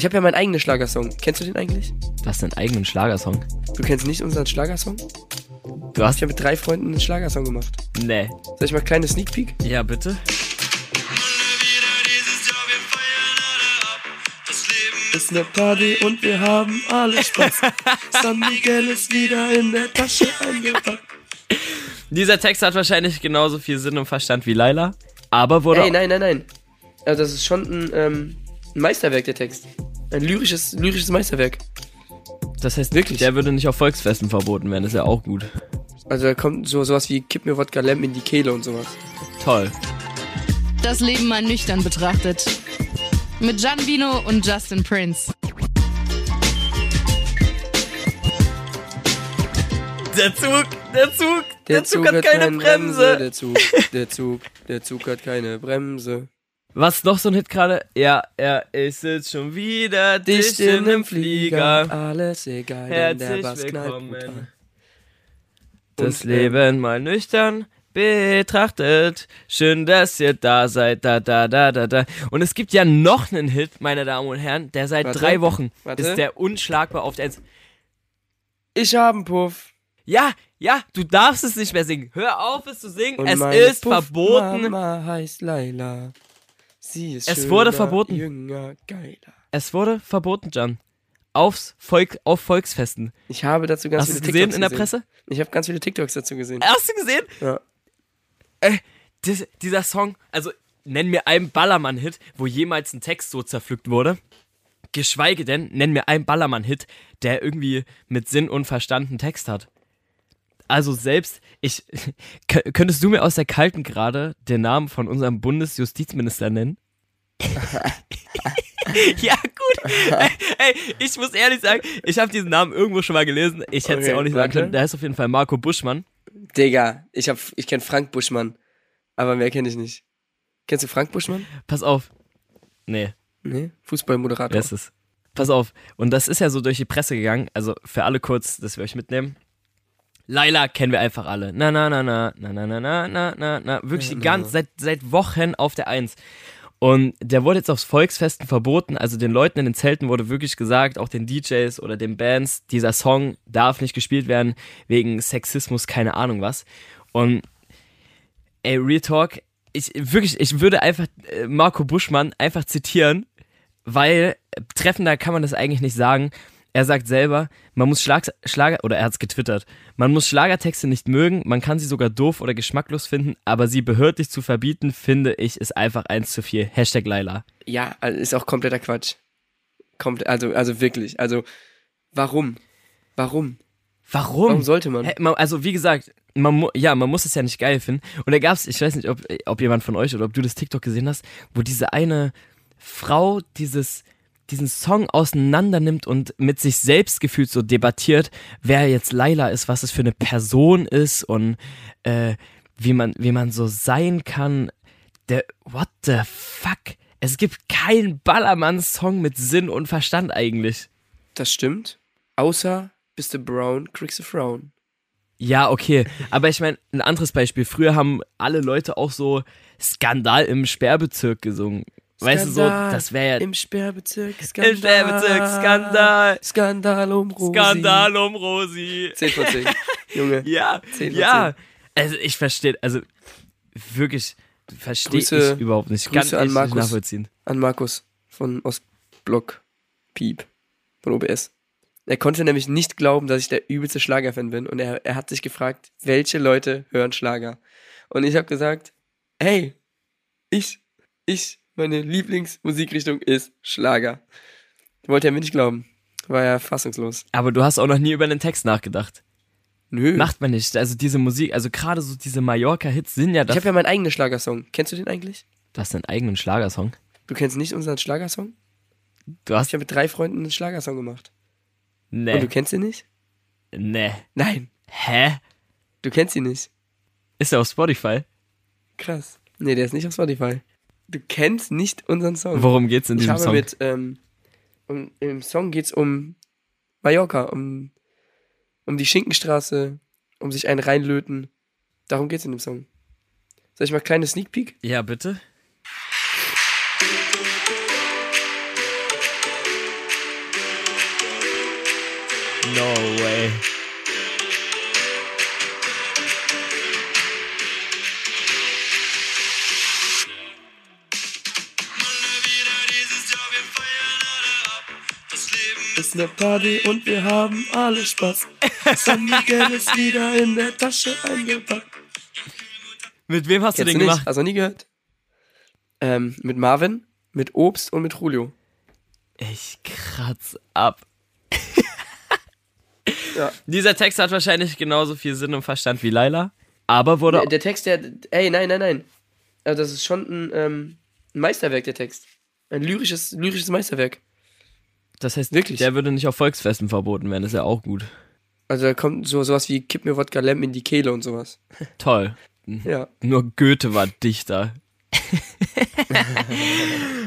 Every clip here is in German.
Ich habe ja meinen eigenen Schlagersong. Kennst du den eigentlich? Du hast einen eigenen Schlagersong. Du kennst nicht unseren Schlagersong? Du hast. Ich habe mit drei Freunden einen Schlagersong gemacht. Nee. Soll ich mal kleine Sneak Peek? Ja, bitte. Ist eine Party und wir haben alle Spaß. San Miguel ist wieder in der Tasche eingepackt. Dieser Text hat wahrscheinlich genauso viel Sinn und Verstand wie Laila. Aber wurde. Ey, nein, nein, nein. Also das ist schon ein, ähm, ein Meisterwerk, der Text. Ein lyrisches, lyrisches Meisterwerk. das heißt, wirklich. der würde nicht auf Volksfesten verboten werden. Das ist ja auch gut. Also da kommt so sowas wie Kipp mir Wodka Lem in die Kehle und sowas. Toll. Das Leben mal nüchtern betrachtet. Mit Gian Vino und Justin Prince. Der Zug, der Zug, Der, Zug, hat keine Bremse. Der Zug, der Zug, der Zug hat keine Bremse. Was noch so ein Hit gerade? Ja, er ist jetzt schon wieder dicht in einem Flieger. Alles egal, Herzlich willkommen. Das äh, Leben mal nüchtern betrachtet. Schön, dass ihr da seid. Da, da, da, da, da. Und es gibt ja noch einen Hit, meine Damen und Herren, der seit Warte. drei Wochen Warte. ist der unschlagbar auf der Eins. Ich hab einen Puff. Ja, ja, du darfst es nicht mehr singen. Hör auf, es zu singen. Und es ist Puff verboten. Mama heißt Laila. Sie ist Es schöner, wurde verboten. Jünger, geiler. Es wurde verboten, Jan. Aufs Volk, auf Volksfesten. Ich habe dazu ganz Hast du viele es gesehen TikToks in der. Presse? Ich habe ganz viele TikToks dazu gesehen. Hast du gesehen? Ja. Äh, dis, dieser Song, also nenn mir einen Ballermann-Hit, wo jemals ein Text so zerpflückt wurde. Geschweige denn, nenn mir einen Ballermann-Hit, der irgendwie mit Sinn und Verstand einen Text hat. Also selbst, ich, kö- könntest du mir aus der Kalten gerade den Namen von unserem Bundesjustizminister nennen? ja, gut. Ey, ich muss ehrlich sagen, ich habe diesen Namen irgendwo schon mal gelesen. Ich hätte es ja Okay, auch nicht sagen können. Der heißt auf jeden Fall Marco Buschmann. Digga, ich hab, ich kenn Frank Buschmann. Aber mehr kenne ich nicht. Kennst du Frank Buschmann? Pass auf. Nee, Nee, Fußballmoderator. wer ist es? Pass auf. Und das ist ja so durch die Presse gegangen. Also für alle kurz, dass wir euch mitnehmen. Laila kennen wir einfach alle. Na, na, na, na, na, na, na, na, na, na, na. Wirklich die ganze, seit, seit Wochen auf der Eins. Und der wurde jetzt aufs Volksfesten verboten. Also den Leuten in den Zelten wurde wirklich gesagt, auch den DJs oder den Bands, dieser Song darf nicht gespielt werden wegen Sexismus, keine Ahnung was. Und ey, Real Talk, ich wirklich, ich würde einfach äh, Marco Buschmann einfach zitieren, weil treffender kann man das eigentlich nicht sagen. Er sagt selber, man muss Schlag, Schlager, oder er hat es getwittert, man muss Schlagertexte nicht mögen, man kann sie sogar doof oder geschmacklos finden, aber sie behördlich zu verbieten, finde ich, ist einfach eins zu viel. Hashtag Laila. Ja, also ist auch kompletter Quatsch. Komple also, also wirklich. Also, warum? Warum? Warum? Warum sollte man? Also wie gesagt, man ja, man muss es ja nicht geil finden. Und da gab's, ich weiß nicht, ob, ob jemand von euch oder ob du das TikTok gesehen hast, wo diese eine Frau dieses diesen Song auseinander nimmt und mit sich selbst gefühlt so debattiert, wer jetzt Laila ist, was es für eine Person ist und äh, wie man wie man so sein kann. Der what the fuck? Es gibt keinen Ballermann-Song mit Sinn und Verstand eigentlich. Das stimmt. Außer bist du brown, kriegst du frown. Ja, okay. Aber ich meine, ein anderes Beispiel. Früher haben alle Leute auch so Skandal im Sperrbezirk gesungen. Weißt du so, Skandal das wäre ja Im Sperrbezirk, Skandal. im Sperrbezirk Skandal. Skandal um Rosi. Skandal um Rosi. 10 von 10. Junge. Ja, 10 von ja. Also ich verstehe, also wirklich verstehe ich überhaupt nicht. Grüße Kann an ich Markus. nicht nachvollziehen. An Markus von Ostblock Piep von OBS. Er konnte nämlich nicht glauben, dass ich der übelste Schlagerfan bin und er, er hat sich gefragt, welche Leute hören Schlager? Und ich habe gesagt, hey, ich, ich, meine Lieblingsmusikrichtung ist Schlager. Wollte er mir nicht glauben. War ja fassungslos. Aber du hast auch noch nie über den Text nachgedacht. Nö. Macht man nicht. Also diese Musik, also gerade so diese Mallorca-Hits sind ja ich das. habe ja meinen eigenen Schlagersong. Kennst du den eigentlich? Du hast einen eigenen Schlagersong. Du kennst nicht unseren Schlagersong? Du hast. Ich habe mit drei Freunden einen Schlagersong gemacht. Und du Nee. kennst ihn nicht? Nee. Nein. Hä? Du kennst ihn nicht. Ist er auf Spotify? Krass. Nee, der ist nicht auf Spotify du kennst nicht unseren Song. Worum geht's in diesem ich habe Song? Mit, ähm, um, Im Song geht's um Mallorca, um, um die Schinkenstraße, um sich einen reinlöten. Darum geht's in dem Song. Soll ich mal kleine Sneak Peek? Ja, bitte. No way. Ist eine Party und wir haben alle Spaß. San Miguel ist wieder in der Tasche eingepackt. Mit wem hast du Kennst den du nicht? gemacht? Hast du noch nie gehört? Ähm, mit Marvin, mit Obst und mit Julio. Ich kratz ab. Ja. Dieser Text hat wahrscheinlich genauso viel Sinn und Verstand wie Laila, aber wurde Der, der Text, der, ey, nein, nein, nein. Also das ist schon ein, ähm, ein Meisterwerk, der Text. Ein lyrisches, lyrisches Meisterwerk. Das heißt, Wirklich? der würde nicht auf Volksfesten verboten werden, das ist ja auch gut. Also da kommt so sowas wie Kipp mir Wodka Lem in die Kehle und sowas. Toll. Ja. Nur Goethe war Dichter.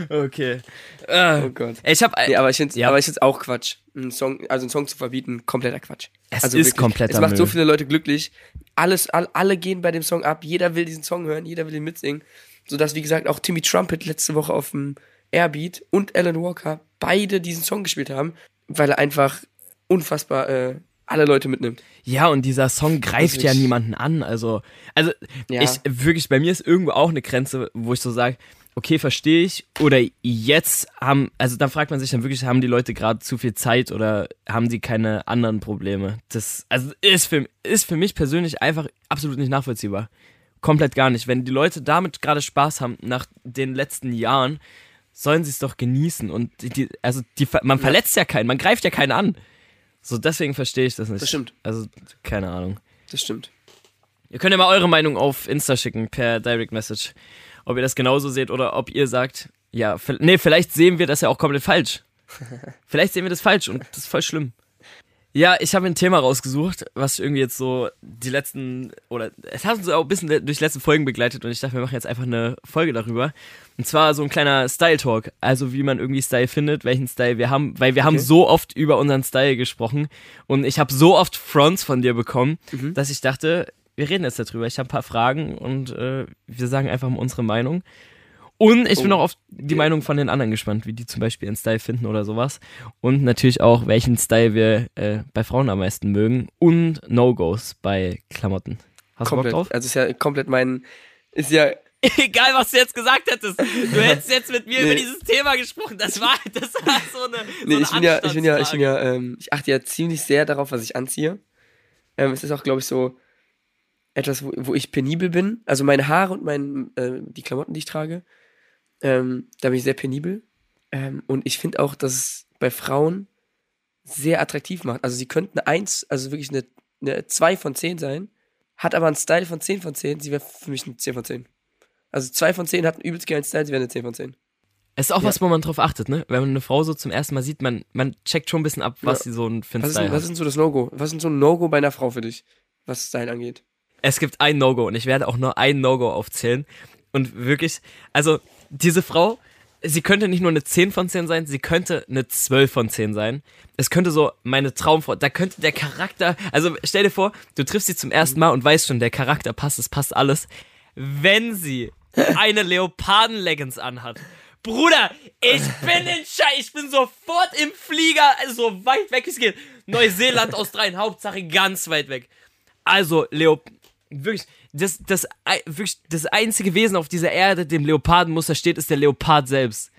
okay. Äh, Oh Gott. ich habe Nee, aber ich finde Ja. find's auch Quatsch. Einen Song, also einen Song zu verbieten, kompletter Quatsch. Es also ist kompletter Es macht so Müll. viele Leute glücklich. Alles, all, alle gehen bei dem Song ab. Jeder will diesen Song hören, jeder will ihn mitsingen. Sodass, wie gesagt, auch Timmy Trumpet letzte Woche auf dem Airbeat und Alan Walker beide diesen Song gespielt haben, weil er einfach unfassbar äh, alle Leute mitnimmt. Ja, und dieser Song greift ja niemanden an. Also, also Ja. ich wirklich, bei mir ist irgendwo auch eine Grenze, wo ich so sage, okay, verstehe ich. Oder jetzt haben, also dann fragt man sich dann wirklich, haben die Leute gerade zu viel Zeit oder haben sie keine anderen Probleme? Das, also ist für, ist für mich persönlich einfach absolut nicht nachvollziehbar. Komplett gar nicht. Wenn die Leute damit gerade Spaß haben nach den letzten Jahren, sollen sie es doch genießen. Und die- also die, man verletzt ja keinen, man greift ja keinen an. So, deswegen verstehe ich das nicht. Das stimmt. Also, keine Ahnung. Das stimmt. Ihr könnt ja mal eure Meinung auf Insta schicken, per Direct Message. Ob ihr das genauso seht oder ob ihr sagt, ja, nee, vielleicht sehen wir das ja auch komplett falsch. vielleicht sehen wir das falsch und das ist voll schlimm. Ja, ich habe ein Thema rausgesucht, was irgendwie jetzt so die letzten, oder es hat uns auch ein bisschen durch die letzten Folgen begleitet und ich dachte, wir machen jetzt einfach eine Folge darüber. Und zwar so ein kleiner Style-Talk, also wie man irgendwie Style findet, welchen Style wir haben, weil wir haben Okay. so oft über unseren Style gesprochen und ich habe so oft Fronts von dir bekommen, dass ich dachte, wir reden jetzt darüber. Ich habe ein paar Fragen und äh, wir sagen einfach mal unsere Meinung. Und ich bin Oh, auch auf die Meinung von den anderen gespannt, wie die zum Beispiel ihren Style finden oder sowas. Und natürlich auch, welchen Style wir äh, bei Frauen am meisten mögen. Und No-Gos bei Klamotten. Hast du Bock Komplett. drauf? Also ist ja komplett mein. Ist ja. Egal, was du jetzt gesagt hättest. Du hättest jetzt mit mir Nee. über dieses Thema gesprochen. Das war, das war so eine. Nee, so ich eine bin ja, ich bin ja, ich bin ja, ähm, ich achte ja ziemlich sehr darauf, was ich anziehe. Ähm, es ist auch, glaube ich, so etwas, wo, wo ich penibel bin. Also meine Haare und mein, äh, die Klamotten, die ich trage, ähm, da bin ich sehr penibel. Ähm, und ich finde auch, dass es bei Frauen sehr attraktiv macht. Also sie könnte eine 1, also wirklich eine, eine 2 von 10 sein, hat aber einen Style von 10 von 10, sie wäre für mich eine 10 von 10. Also 2 von 10 hat einen übelst geilen Style, sie wäre eine 10 von 10. Es ist auch Ja. was, wo man drauf achtet, ne? Wenn man eine Frau so zum ersten Mal sieht, man, man checkt schon ein bisschen ab, was Ja. sie so ein für einen Was ist, Style denn, was hat. ist denn so das No-Go? Was ist denn so ein No-Go bei einer Frau für dich, was Style angeht? Es gibt ein No-Go und ich werde auch nur ein No-Go aufzählen. Und wirklich, also diese Frau, sie könnte nicht nur eine 10 von 10 sein, sie könnte eine 12 von 10 sein. Es könnte so meine Traumfrau, da könnte der Charakter, also stell dir vor, du triffst sie zum ersten Mal und weißt schon, der Charakter passt, es passt alles. Wenn sie eine Leoparden-Leggings anhat. Bruder, ich bin in Schei, ich bin sofort im Flieger, also so weit weg es geht. Neuseeland, Australien, Hauptsache ganz weit weg. Also, Leo, wirklich, das, das, wirklich, das einzige Wesen auf dieser Erde, dem Leopardenmuster steht, ist der Leopard selbst.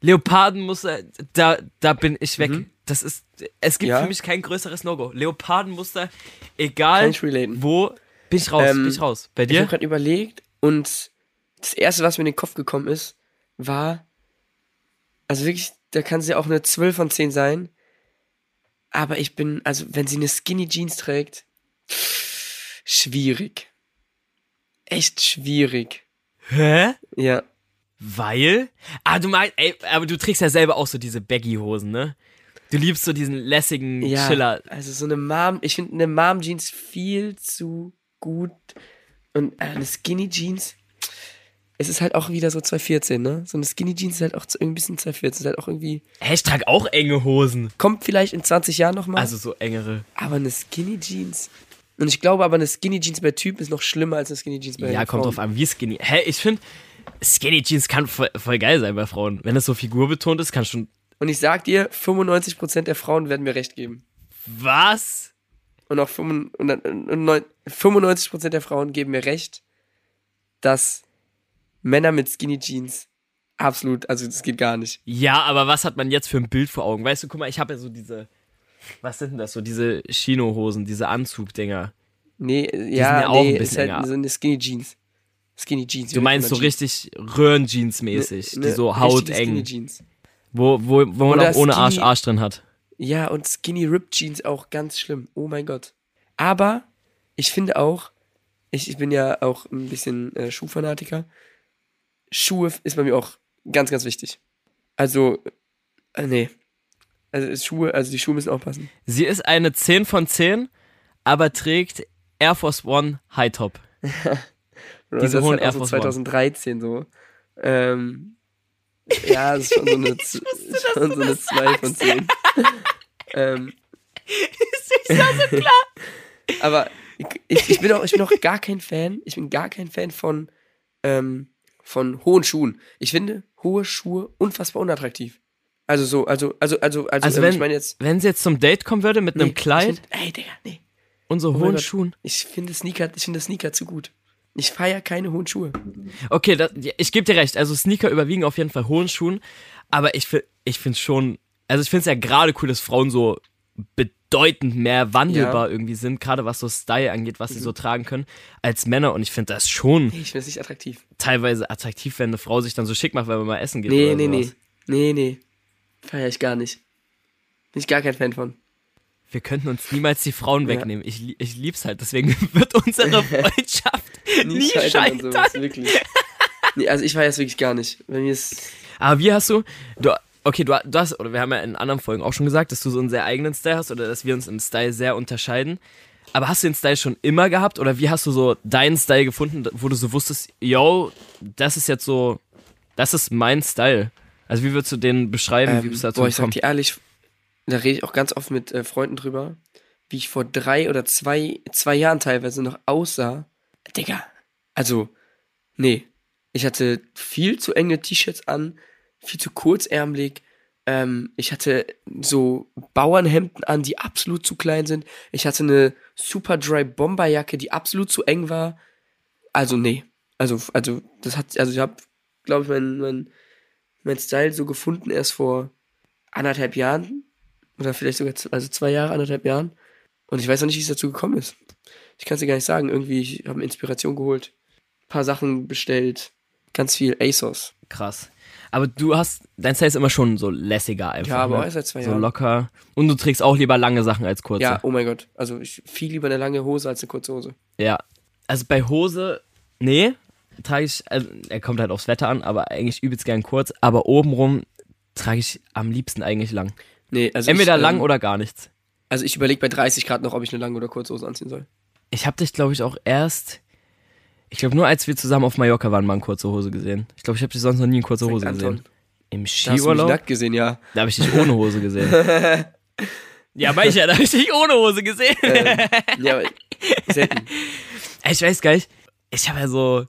Leopardenmuster, da, da bin ich weg. Das ist, es gibt Ja. für mich kein größeres No-Go. Leopardenmuster, egal ich wo, bin ich raus, Ähm, bin ich raus. Bei Ich dir? habe gerade überlegt und das erste, was mir in den Kopf gekommen ist, war, also wirklich, da kann sie auch eine 12 von 10 sein, aber ich bin, also wenn sie eine Skinny Jeans trägt, schwierig. Echt schwierig. Hä? Ja. Weil? Ah, du meinst, ey, aber du trägst ja selber auch so diese Baggy-Hosen, ne? Du liebst so diesen lässigen Ja, Chiller. also so eine Mom, ich finde eine Mom Jeans viel zu gut und äh, eine Skinny Jeans, es ist halt auch wieder so 214, ne? So eine Skinny Jeans ist halt auch so ein bisschen 214, ist halt auch irgendwie, Hä, ich trage auch enge Hosen. kommt vielleicht in 20 Jahren nochmal, Also so engere. aber eine Skinny Jeans. Und ich glaube aber, eine Skinny Jeans bei Typen ist noch schlimmer als eine Skinny Jeans bei Ja, kommt Frauen. drauf an, wie skinny. Hä, ich finde, Skinny Jeans kann voll, voll geil sein bei Frauen. Wenn es so figurbetont ist, kann schon Und ich sag dir, 95% der Frauen werden mir recht geben. Was? Und auch 95% und dann- und neun- 95% der Frauen geben mir recht, dass Männer mit Skinny Jeans absolut, also das geht gar nicht. Ja, aber was hat man jetzt für ein Bild vor Augen? Weißt du, guck mal, ich habe ja so diese, was sind denn das, so diese Chino-Hosen, diese Anzugdinger. Nee, äh, sind ja, ja auch nee, ein ist bisschen, halt ja. so eine Skinny Jeans. Skinny Jeans. Du meinst so richtig Röhrenjeans-mäßig, die so Ne, Skinny hauteng, Jeans. wo, wo, wo man Oder auch ohne Arsch Arsch drin hat. Ja, und Skinny Rip Jeans auch ganz schlimm. Oh mein Gott. Aber ich finde auch, ich, ich bin ja auch ein bisschen äh, Schuhfanatiker. Schuhe ist bei mir auch ganz, ganz wichtig. Also, äh, nee. Also Schuhe, also die Schuhe müssen auch passen. Sie ist eine 10 von 10, aber trägt Air Force One High Top. Diese das ist hohen halt Air so Force One. 2013 so. Ähm, ja, das ist schon so eine, schon so eine 2 von 10. ähm, Aber ich, ich, bin auch, ich bin auch gar kein Fan, ich bin gar kein Fan von, ähm, von hohen Schuhen. Ich finde hohe Schuhe unfassbar unattraktiv. Also so, also, also, also, also, Also ähm, wenn, ich meine jetzt. wenn sie jetzt zum Date kommen würde mit einem nee, Kleid Ich ey, Digga, nee. und so Oh hohen. Schuhen. Ich finde Sneaker, ich finde Sneaker zu gut. Ich feiere keine hohen Schuhe. Okay, das, ja, ich gebe dir recht. Also Sneaker überwiegen auf jeden Fall hohen Schuhen. Aber ich, ich finde schon, also ich finde es ja gerade cool, dass Frauen so bedeutend mehr wandelbar irgendwie sind, gerade was so Style angeht, was sie Mhm. so tragen können, als Männer. Und ich finde das schon Nee, ich finde es nicht attraktiv. teilweise attraktiv, wenn eine Frau sich dann so schick macht, wenn man mal essen geht. Nee, oder nee, nee. sowas. Nee, nee. Feiere ich gar nicht. Bin ich gar kein Fan von. Wir könnten uns niemals die Frauen Ja. wegnehmen. Ich, ich lieb's halt. Deswegen wird unsere Freundschaft nie, scheitern. an sowas, wirklich. Nee, also ich feiere es wirklich gar nicht. Bei mir ist. Aber wie hast du, du okay, du, du hast, oder wir haben ja in anderen Folgen auch schon gesagt, dass du so einen sehr eigenen Style hast oder dass wir uns im Style sehr unterscheiden. Aber hast du den Style schon immer gehabt oder wie hast du so deinen Style gefunden, wo du so wusstest, yo, das ist jetzt so, das ist mein Style. Also wie würdest du den beschreiben? wie Ähm, bist du dazu boah, ich sag gekommen? dir ehrlich, da rede ich auch ganz oft mit äh, Freunden drüber, wie ich vor drei oder zwei, zwei Jahren teilweise noch aussah. Digga, also, nee. Ich hatte viel zu enge T-Shirts an, viel zu kurzärmelig. Ähm, ich hatte so Bauernhemden an, die absolut zu klein sind. Ich hatte eine super dry Bomberjacke, die absolut zu eng war. Also, nee. Also, also, das hat, also ich habe, glaube ich, mein, mein, mein Style so gefunden erst vor anderthalb Jahren. Oder vielleicht sogar also zwei Jahre, anderthalb Jahren. Und ich weiß noch nicht, wie es dazu gekommen ist. Ich kann es dir gar nicht sagen. Irgendwie, ich habe Inspiration geholt, paar Sachen bestellt, ganz viel ASOS. Krass. Aber du hast, dein Style ist immer schon so lässiger einfach. Ja, aber ne? auch seit zwei So Jahren. locker. Und du trägst auch lieber lange Sachen als kurze. Ja, oh mein Gott. Also ich viel lieber eine lange Hose als eine kurze Hose. Ja. Also bei Hose, nee, trage ich, also er kommt halt aufs Wetter an, aber eigentlich übelst gern kurz. Aber obenrum trage ich am liebsten eigentlich lang. Nee, also Entweder ich, lang ähm, oder gar nichts. Also ich überlege bei 30 Grad noch, ob ich eine lange oder kurze Hose anziehen soll. Ich habe dich, glaube ich, auch erst, ich glaube nur als wir zusammen auf Mallorca waren, mal in kurze Hose gesehen. Ich glaube, ich habe dich sonst noch nie in kurze Hose Anton. gesehen. Im Da hast du mich Skiurlaub, nackt gesehen, ja. da habe ich dich ohne Hose gesehen. ja, ich ja, da habe ich dich ohne Hose gesehen. ähm, ja, aber selten. Ich weiß gar nicht. Ich habe ja so.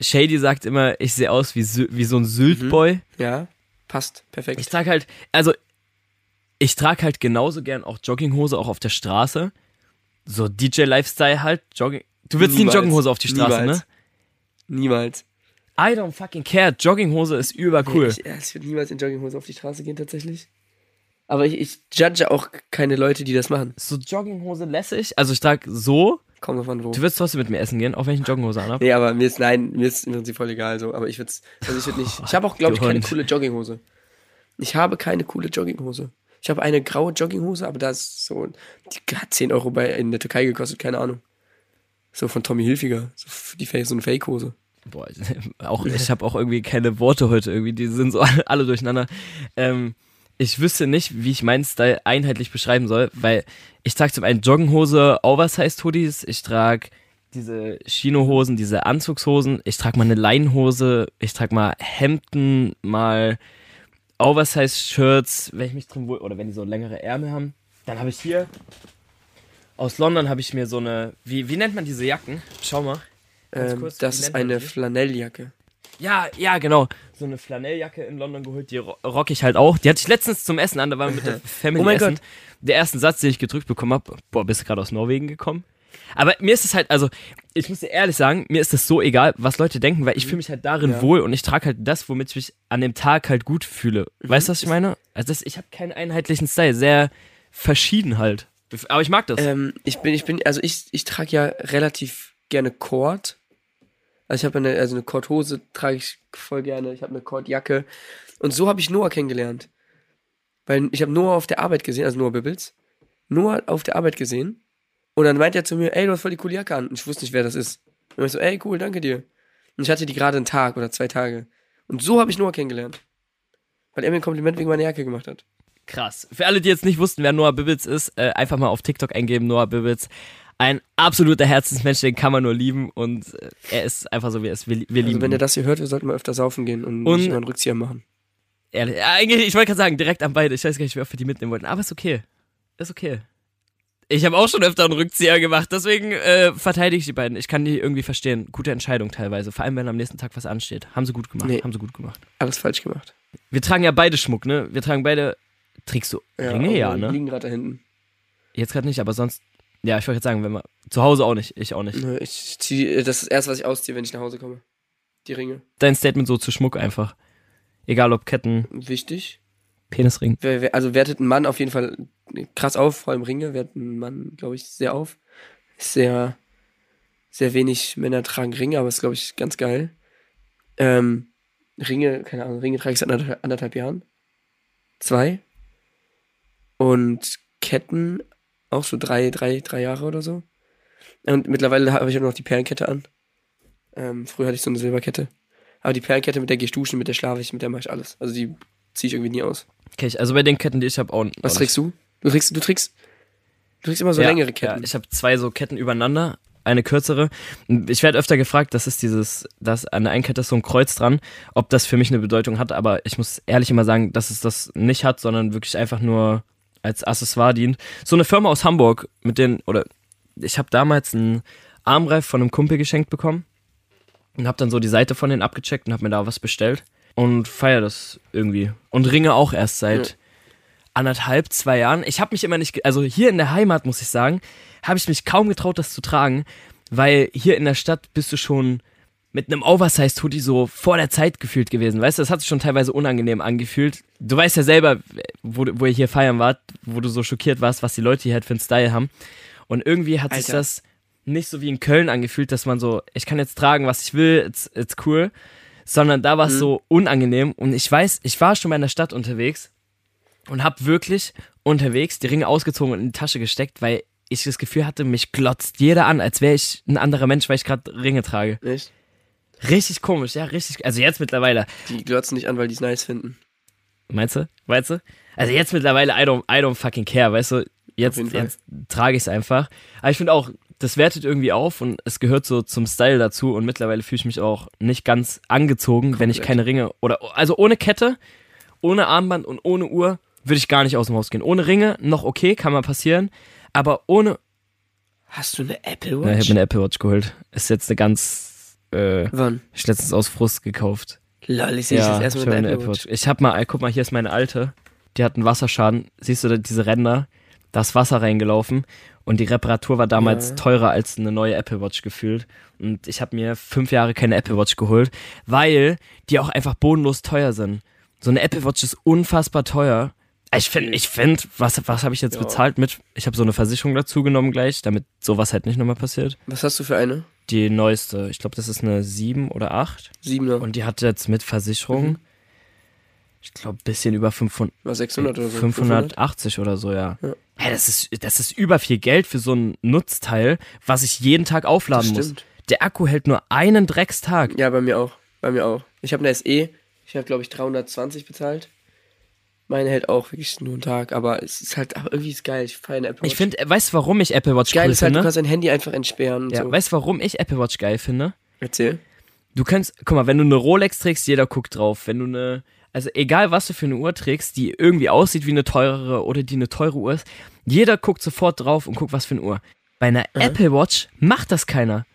Shady sagt immer, ich sehe aus wie, wie so ein Sylt-Boy. Ja, passt. Perfekt. Ich trage halt, also, ich trage halt genauso gern auch Jogginghose, auch auf der Straße. So DJ-Lifestyle halt. Jogging. Du willst nie eine Jogginghose auf die Straße, Niemals. ne? Niemals. I don't fucking care. Jogginghose ist übercool. Ich, ich würde niemals in Jogginghose auf die Straße gehen, tatsächlich. Aber ich, ich judge auch keine Leute, die das machen. So Jogginghose lässig. Also ich trage so. Wir von wo. Du würdest trotzdem mit mir essen gehen, auch wenn ich eine Jogginghose anhab. Nee, aber mir ist, nein, mir ist im Prinzip voll egal so. Aber ich würde also ich würde nicht. Ich habe auch, glaube ich, keine coole Jogginghose. Ich habe keine coole Jogginghose. Ich habe eine graue Jogginghose, aber da ist so, die hat 10 Euro bei, in der Türkei gekostet, keine Ahnung. So von Tommy Hilfiger. So, die, so eine Fake-Hose. Boah, auch, ich habe auch irgendwie keine Worte heute irgendwie, die sind so alle, alle durcheinander. Ähm, ich wüsste nicht, wie ich meinen Style einheitlich beschreiben soll, weil ich trage zum einen Joggenhose, Oversized Hoodies, ich trage diese Chinohosen, diese Anzugshosen, ich trage mal eine Leinenhose, ich trage mal Hemden, mal Oversized Shirts, wenn ich mich drin wohl, oder wenn die so längere Ärmel haben. Dann habe ich hier aus London habe ich mir so eine, wie, wie nennt man diese Jacken? Schau mal. Ähm, kurz, das ist eine? Flanelljacke. Ja, ja, genau. So eine Flanelljacke in London geholt, die ro- rock ich halt auch. Die hatte ich letztens zum Essen an, da waren wir mit der Family Oh mein essen. Gott. Der erste Satz, den ich gedrückt bekommen habe, boah, bist du gerade aus Norwegen gekommen? Aber mir ist es halt, also, ich muss dir ehrlich sagen, mir ist es so egal, was Leute denken, weil ich fühle mich halt darin Ja. wohl und ich trage halt das, womit ich mich an dem Tag halt gut fühle. Mhm. Weißt du, was ich meine? Also, das, ich habe keinen einheitlichen Style, sehr verschieden halt. Aber ich mag das. Ähm, ich bin, ich bin, also ich, ich trage ja relativ gerne Cord. Also ich habe eine, also eine Kordhose trage ich voll gerne. Ich habe eine Kordjacke. Und so habe ich Noah kennengelernt. Weil ich habe Noah auf der Arbeit gesehen, also Noah Bibbles. Noah auf der Arbeit gesehen. Und dann meint er zu mir, ey, du hast voll die coole Jacke an. Und ich wusste nicht, wer das ist. Und ich so, ey, cool, danke dir. Und ich hatte die gerade einen Tag oder zwei Tage. Und so habe ich Noah kennengelernt. Weil er mir ein Kompliment wegen meiner Jacke gemacht hat. Krass. Für alle, die jetzt nicht wussten, wer Noah Bibbits ist, äh, einfach mal auf TikTok eingeben, Noah Bibbits. Ein absoluter Herzensmensch, den kann man nur lieben und äh, er ist einfach so, wie er ist. Wir, wir Also lieben wenn ihn. ihr das hier hört, wir sollten mal öfter saufen gehen und, Und- nicht mal einen Rückzieher machen. Ehrlich, ja, eigentlich, ich wollte gerade sagen, direkt an beide. Ich weiß gar nicht, wie oft wir die mitnehmen wollten, aber ist okay. Ist okay. Ich habe auch schon öfter einen Rückzieher gemacht, deswegen äh, verteidige ich die beiden. Ich kann die irgendwie verstehen. Gute Entscheidung teilweise, vor allem wenn am nächsten Tag was ansteht. Haben sie gut gemacht, Nee. haben sie gut gemacht. Alles falsch gemacht. Wir tragen ja beide Schmuck, ne? Wir tragen beide. Trägst du Ringe? Ja, die ne? liegen gerade da hinten. Jetzt gerade nicht, aber sonst. Ja, ich wollte jetzt sagen, wenn wir. Zu Hause auch nicht, ich auch nicht. Nö, Ich zieh, das ist das erste, was ich ausziehe, wenn ich nach Hause komme. Die Ringe. Dein Statement so zu Schmuck einfach. Egal ob Ketten, Wichtig. Penisring. Also wertet ein Mann auf jeden Fall krass auf, vor allem Ringe wertet ein Mann, glaube ich, sehr auf. Sehr, sehr wenig Männer tragen Ringe, aber ist, glaube ich, ganz geil. Ähm, Ringe, keine Ahnung, Ringe trage ich seit anderthalb, anderthalb Jahren. Zwei. Und Ketten auch so drei, drei, drei Jahre oder so. Und mittlerweile habe ich auch noch die Perlenkette an. Ähm, früher hatte ich so eine Silberkette. Aber die Perlenkette, mit der gehe ich duschen, mit der schlafe ich, mit der mache ich alles. Also die ziehe ich irgendwie nie aus. Okay, also bei den Ketten, die ich habe, auch. Was trägst du? Du trägst, du trägst, du trägst immer so ja, längere Ja, Ketten. ich habe zwei so Ketten übereinander, eine kürzere. Ich werde öfter gefragt, das ist dieses, das an der einen Kette ist so ein Kreuz dran, ob das für mich eine Bedeutung hat, aber ich muss ehrlich immer sagen, dass es das nicht hat, sondern wirklich einfach nur als Accessoire dient. So eine Firma aus Hamburg, mit denen, oder ich habe damals einen Armreif von einem Kumpel geschenkt bekommen und habe dann so die Seite von denen abgecheckt und habe mir da was bestellt und feier das irgendwie. Und Ringe auch erst seit Ja. anderthalb, zwei Jahren. Ich habe mich immer nicht, also hier in der Heimat muss ich sagen, habe ich mich kaum getraut, das zu tragen, weil hier in der Stadt bist du schon mit einem Oversize-Hoodie so vor der Zeit gefühlt gewesen. Weißt du, das hat sich schon teilweise unangenehm angefühlt. Du weißt ja selber, wo, wo ihr hier feiern wart, wo du so schockiert warst, was die Leute hier halt für einen Style haben. Und irgendwie hat sich Alter. das nicht so wie in Köln angefühlt, dass man so, ich kann jetzt tragen, was ich will, it's, it's cool. Sondern da war es Mhm. so unangenehm. Und ich weiß, ich war schon mal in der Stadt unterwegs und hab wirklich unterwegs die Ringe ausgezogen und in die Tasche gesteckt, weil ich das Gefühl hatte, mich glotzt jeder an, als wäre ich ein anderer Mensch, weil ich gerade Ringe trage. Nicht? Richtig komisch, ja, richtig. Also jetzt mittlerweile. Die glotzen nicht an, weil die es nice finden. Meinst du? Weißt du? Also jetzt mittlerweile, I don't, I don't fucking care, weißt du? Jetzt, jetzt trage ich es einfach. Aber ich finde auch, das wertet irgendwie auf und es gehört so zum Style dazu und mittlerweile fühle ich mich auch nicht ganz angezogen, wenn ich Komplett. keine Ringe oder also ohne Kette, ohne Armband und ohne Uhr würde ich gar nicht aus dem Haus gehen. Ohne Ringe noch okay, kann mal passieren, aber ohne Hast du eine Apple Ja, ich habe Watch? mir eine Apple Watch geholt. Ist jetzt eine ganz äh, Wann? ich letztens aus Frust gekauft. Lol, ich sehe Ja, das erste ich Mal habe mit Apple Watch. Ich habe mal, guck mal, hier ist meine alte. Die hat einen Wasserschaden. Siehst du da diese Ränder? Da ist Wasser reingelaufen und die Reparatur war damals Ja. teurer als eine neue Apple Watch gefühlt. Und ich habe mir fünf Jahre keine Apple Watch geholt, weil die auch einfach bodenlos teuer sind. So eine Apple Watch ist unfassbar teuer. Ich finde, ich finde, was, was habe ich jetzt Ja. bezahlt mit? Ich habe so eine Versicherung dazu genommen gleich, damit sowas halt nicht nochmal passiert. Was hast du für eine? Die neueste, ich glaube, das ist eine 7 oder 8. Siebener. Und die hat jetzt mit Versicherung, Mhm. ich glaube, bisschen über 500, War 600 oder so. 580 oder so, ja. Ja. Hey, das, ist, das ist über viel Geld für so ein Nutzteil, was ich jeden Tag aufladen muss. Der Akku hält nur einen Dreckstag. Ja, bei mir auch. Bei mir auch. Ich habe eine SE. Ich habe, glaube ich, 320 bezahlt. Meine hält auch wirklich nur einen Tag, aber es ist halt, irgendwie ist geil. Ich feiere Apple Watch. Ich finde, weißt du, warum ich Apple Watch geil cool ist halt, du finde? kannst dein Handy einfach entsperren und ja, so. weißt du, warum ich Apple Watch geil finde? Erzähl. Du kannst, guck mal, wenn du eine Rolex trägst, jeder guckt drauf. Wenn du eine, also egal was du für eine Uhr trägst, die irgendwie aussieht wie eine teurere oder die eine teure Uhr ist, jeder guckt sofort drauf und guckt, was für eine Uhr. Bei einer Apple Watch macht das keiner.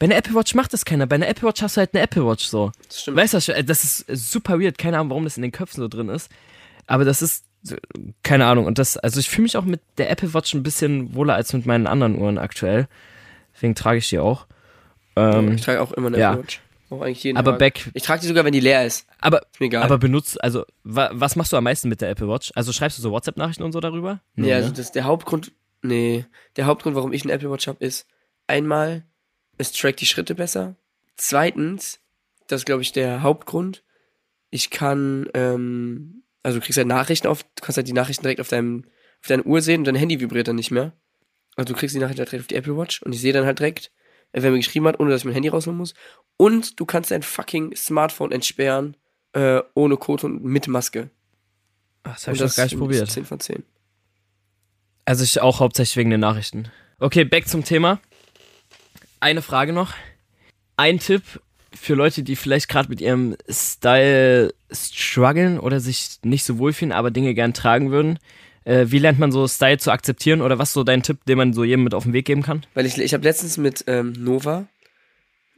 Ja. Bei einer Apple Watch macht das keiner. Bei einer Apple Watch hast du halt eine Apple Watch so. Das stimmt. Weißt du, das ist super weird. Keine Ahnung, warum das in den Köpfen so drin ist. Aber das ist, keine Ahnung. Und das, also ich fühle mich auch mit der Apple Watch ein bisschen wohler als mit meinen anderen Uhren aktuell. Deswegen trage ich die auch. Ähm, ich trage auch immer eine ja. Apple Watch. Auch eigentlich jeden aber Tag. back, Ich trage die sogar, wenn die leer ist. aber, Ist mir egal. aber benutzt, also, wa, was machst du am meisten mit der Apple Watch? Also schreibst du so WhatsApp-Nachrichten und so darüber? nee, ne? also das, der Hauptgrund, nee, der Hauptgrund, warum ich eine Apple Watch habe, ist einmal, es trackt die Schritte besser. Zweitens, das ist glaube ich der Hauptgrund, ich kann, ähm, also du kriegst halt Nachrichten auf, du kannst halt die Nachrichten direkt auf deinem, auf deiner Uhr sehen und dein Handy vibriert dann nicht mehr. Also du kriegst die Nachrichten halt direkt auf die Apple Watch und ich sehe dann halt direkt, wer mir geschrieben hat, ohne dass ich mein Handy rausholen muss. Und du kannst dein fucking Smartphone entsperren, äh, ohne Code und mit Maske. Ach, das habe ich noch gar nicht probiert. 10 von 10. Also ich auch hauptsächlich wegen den Nachrichten. Okay, back zum Thema. Eine Frage noch. Ein Tipp für Leute, die vielleicht gerade mit ihrem Style strugglen oder sich nicht so wohlfühlen, aber Dinge gern tragen würden. Äh, wie lernt man so Style zu akzeptieren oder was ist so dein Tipp, den man so jedem mit auf den Weg geben kann? Weil ich, ich habe letztens mit ähm, Nova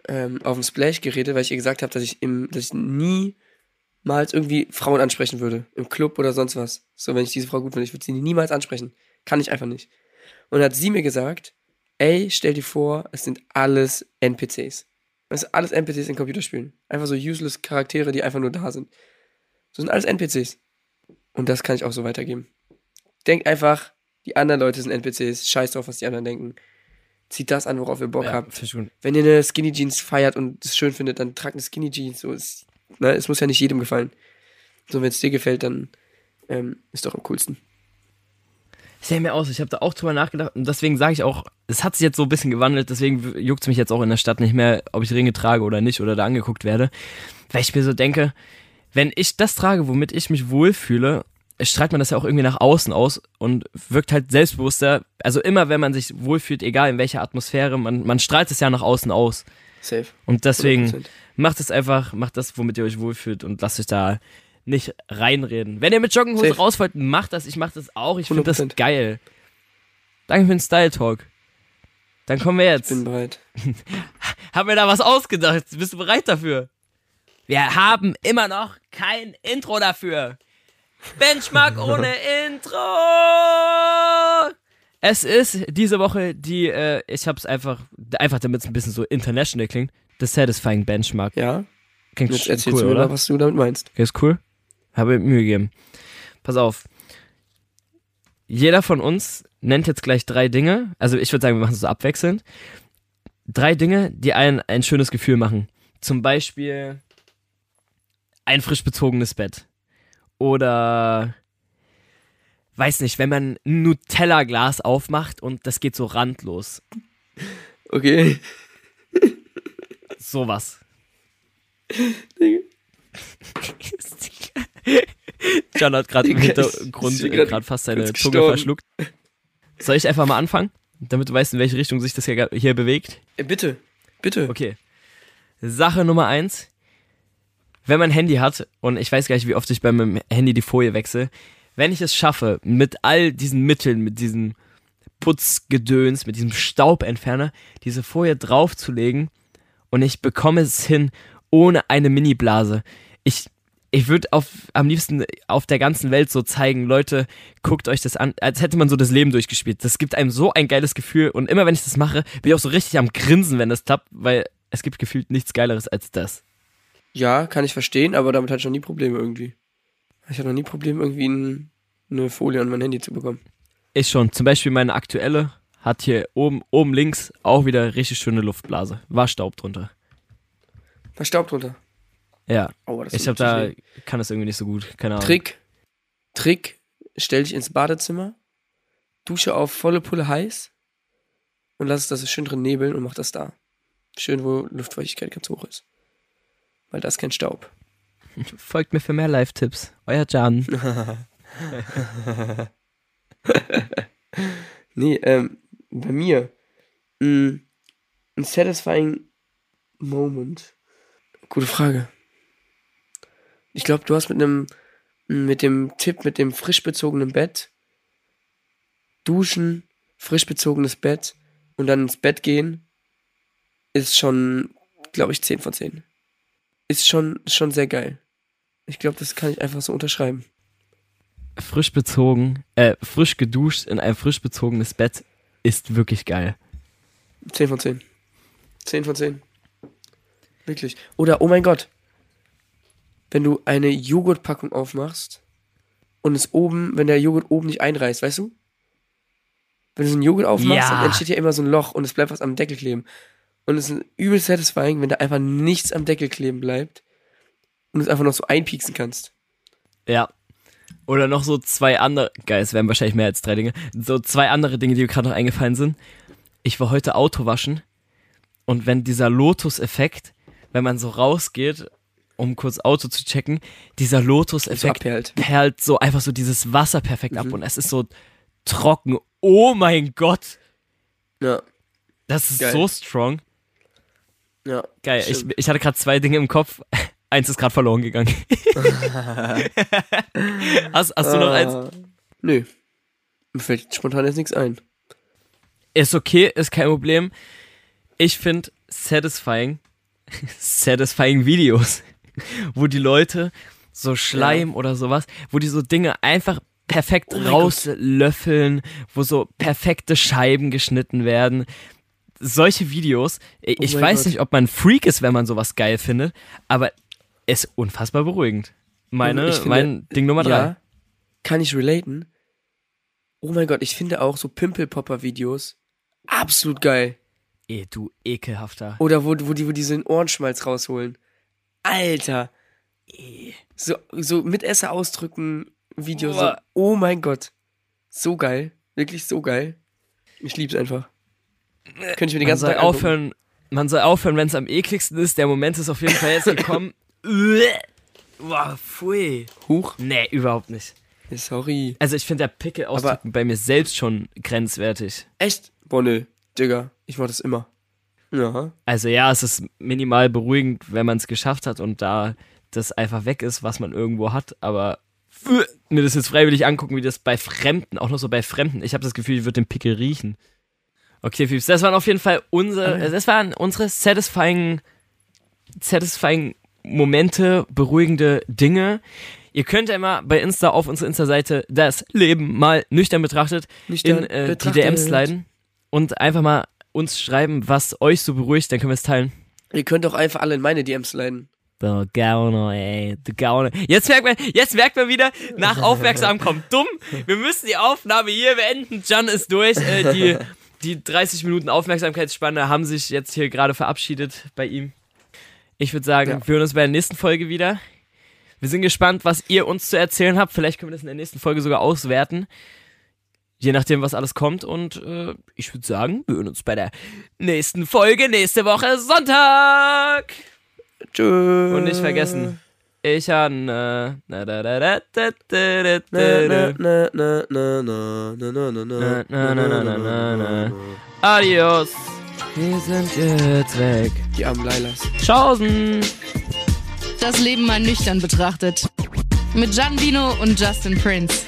ähm, auf dem Splash geredet, weil ich ihr gesagt habe, dass ich dass ich niemals irgendwie Frauen ansprechen würde. Im Club oder sonst was. So, wenn ich diese Frau gut finde, ich würde sie niemals ansprechen. Kann ich einfach nicht. Und hat sie mir gesagt, ey, stell dir vor, es sind alles NPCs. Es sind alles NPCs in Computerspielen. Einfach so useless Charaktere, die einfach nur da sind. Das sind alles NPCs. Und das kann ich auch so weitergeben. Denkt einfach, die anderen Leute sind NPCs, scheiß drauf, was die anderen denken. Zieht das an, worauf ihr Bock habt. ich gut. Wenn ihr eine Skinny Jeans feiert und es schön findet, dann tragt eine Skinny Jeans. So ist, ne, es muss ja nicht jedem gefallen. So, wenn es dir gefällt, dann ähm, ist doch am coolsten. Sähe mir aus, ich habe da auch drüber nachgedacht und deswegen sage ich auch, es hat sich jetzt so ein bisschen gewandelt, deswegen juckt es mich jetzt auch in der Stadt nicht mehr, ob ich Ringe trage oder nicht oder da angeguckt werde. Weil ich mir so denke, wenn ich das trage, womit ich mich wohlfühle, strahlt man das ja auch irgendwie nach außen aus und wirkt halt selbstbewusster. Also immer, wenn man sich wohlfühlt, egal in welcher Atmosphäre, man, man strahlt es ja nach außen aus. Safe. Und deswegen 100%. macht es einfach, macht das, womit ihr euch wohlfühlt und lasst euch da nicht reinreden. Wenn ihr mit Jogginghose Safe. raus wollt, macht das. Ich mach das auch. Ich finde das 100%. geil. Danke für den Style Talk. Dann kommen wir jetzt. Bin bereit. Haben wir da was ausgedacht? Bist du bereit dafür? Wir haben immer noch kein Intro dafür. Benchmark ohne Intro. Es ist diese Woche die, äh, ich hab's einfach, einfach damit es ein bisschen so international klingt, The Satisfying Benchmark. Ja? Klingt Jetzt erzählst cool, du mir oder? mal, was du damit meinst. Okay, ist cool. Habe mir Mühe gegeben. Pass auf. Jeder von uns nennt jetzt gleich drei Dinge. Also ich würde sagen, wir machen es so abwechselnd. Drei Dinge, die einen ein schönes Gefühl machen. Zum Beispiel ein frisch bezogenes Bett. Oder weiß nicht, wenn man ein Nutella-Glas aufmacht und das geht so randlos. Okay. Sowas. John hat gerade im Hintergrund gerade fast seine Zunge gestorben. verschluckt. Soll ich einfach mal anfangen? Damit du weißt, in welche Richtung sich das hier, hier bewegt? Äh, bitte. Bitte. Okay. Sache Nummer eins. Wenn man ein Handy hat, und ich weiß gar nicht, wie oft ich bei meinem Handy die Folie wechsle, wenn ich es schaffe, mit all diesen Mitteln, mit diesem Putzgedöns, mit diesem Staubentferner, diese Folie draufzulegen und ich bekomme es hin ohne eine Mini-Blase. Ich, ich würde auf, am liebsten auf der ganzen Welt so zeigen, Leute, guckt euch das an, als hätte man so das Leben durchgespielt. Das gibt einem so ein geiles Gefühl und immer wenn ich das mache, bin ich auch so richtig am Grinsen, wenn das klappt, weil es gibt gefühlt nichts Geileres als das. Ja, kann ich verstehen, aber damit hatte ich noch nie Probleme irgendwie. Ich hatte noch nie Probleme, irgendwie ein, eine Folie an mein Handy zu bekommen. Ich schon. Zum Beispiel meine aktuelle hat hier oben, oben links auch wieder richtig schöne Luftblase. War Staub drunter. War Staub drunter. Ja. Oh, das Ich hab da, weh. kann das irgendwie nicht so gut. Keine Ahnung. Trick. Trick. Stell dich ins Badezimmer, dusche auf volle Pulle heiß und lass es das schön drin nebeln und mach das da. Schön, wo Luftfeuchtigkeit ganz hoch ist. Weil da ist kein Staub. Folgt mir für mehr Live-Tipps. Euer Jan. Nee, ähm, bei mir. Mh, ein satisfying Moment. Gute Frage. Ich glaube, du hast mit einem, mit dem Tipp, mit dem frisch bezogenen Bett, duschen, frisch bezogenes Bett und dann ins Bett gehen, ist schon, glaube ich, 10 von 10. Ist schon, schon sehr geil. Ich glaube, das kann ich einfach so unterschreiben. Frisch bezogen, äh, frisch geduscht in ein frisch bezogenes Bett ist wirklich geil. 10 von 10. 10 von 10. Wirklich. Oder, oh mein Gott. Wenn du eine Joghurtpackung aufmachst und es oben, wenn der Joghurt oben nicht einreißt, weißt du? Wenn du so einen Joghurt aufmachst, Ja. dann entsteht ja immer so ein Loch und es bleibt was am Deckel kleben. Und es ist übel satisfying, wenn da einfach nichts am Deckel kleben bleibt und es einfach noch so einpieksen kannst. Ja. Oder noch so zwei andere, geil, es wären wahrscheinlich mehr als drei Dinge, so zwei andere Dinge, die mir gerade noch eingefallen sind. Ich war heute Auto waschen und wenn dieser Lotus-Effekt, wenn man so rausgeht, um kurz Auto zu checken, dieser So Lotus-Effekt abperlt. perlt so einfach so dieses Wasser perfekt ab Mhm. und es ist so trocken. Oh mein Gott, Ja, das ist Geil. so strong. ja. Geil, ich, ich hatte gerade zwei Dinge im Kopf. Eins ist gerade verloren gegangen. hast, hast du noch eins? Ah, Nö. Mir fällt spontan jetzt nichts ein. Ist okay, ist kein Problem. Ich finde satisfying, satisfying Videos, wo die Leute so Schleim oder sowas, wo die so Dinge einfach perfekt Oh rauslöffeln, wo so perfekte Scheiben geschnitten werden. Solche Videos, ich Oh ich weiß Gott. nicht, ob man ein Freak ist, wenn man sowas geil findet, aber ist unfassbar beruhigend. Meine, finde- mein Ding Nummer drei. Ja, kann ich relaten. Oh mein Gott, ich finde auch so Pimpelpopper-Videos absolut geil. Ey, du ekelhafter. Oder wo, wo, die, wo die so den Ohrenschmalz rausholen. Alter. So, so mit Esser ausdrücken Videos. So. Oh mein Gott. So geil. Wirklich so geil. Ich lieb's einfach. Könnte ich mir den Man ganzen soll Tag angucken. aufhören, man soll aufhören, wenn es am ekligsten ist. Der Moment ist auf jeden Fall jetzt gekommen. Boah, pfui. Huch. Nee, überhaupt nicht. Sorry. Also ich finde der Pickel ausdrücken bei mir selbst schon grenzwertig. Echt? Boah, nö. Digga, ich mach das immer. Ja. Also ja, es ist minimal beruhigend, wenn man es geschafft hat und da das einfach weg ist, was man irgendwo hat, aber mir das jetzt freiwillig angucken, wie das bei Fremden, auch noch so bei Fremden, ich habe das Gefühl, ich würde den Pickel riechen. Okay, Fieps, das waren auf jeden Fall unsere, Ah. das waren unsere satisfying, satisfying Momente, beruhigende Dinge. Ihr könnt ja immer bei Insta auf unsere Insta-Seite das Leben mal nüchtern betrachtet Nüchtern in äh, die betrachtet. DMs sliden und einfach mal uns schreiben, was euch so beruhigt, dann können wir es teilen. Ihr könnt auch einfach alle in meine DMs leiden. Der Gauner, ey, der Gauner. Jetzt merkt man, jetzt merkt man wieder, nach aufmerksam kommt dumm. Wir müssen die Aufnahme hier beenden. John ist durch. Äh, die, die 30 Minuten Aufmerksamkeitsspanne haben sich jetzt hier gerade verabschiedet bei ihm. Ich würde sagen, Ja. wir hören uns bei der nächsten Folge wieder. Wir sind gespannt, was ihr uns zu erzählen habt. Vielleicht können wir das in der nächsten Folge sogar auswerten. Je nachdem, was alles kommt. Und äh, ich würde sagen, wir hören uns bei der nächsten Folge nächste Woche Sonntag. Tschüss. Und nicht vergessen, ich han äh, na da da da da da da Na, da na, da. na, na, na, na, na, na, Na, na, na, na, na, na. Adios. Wir sind jetzt weg. Die armen Lailas. Tschaußen. Das Leben mal nüchtern betrachtet. Mit Gian Vino und Justin Prince.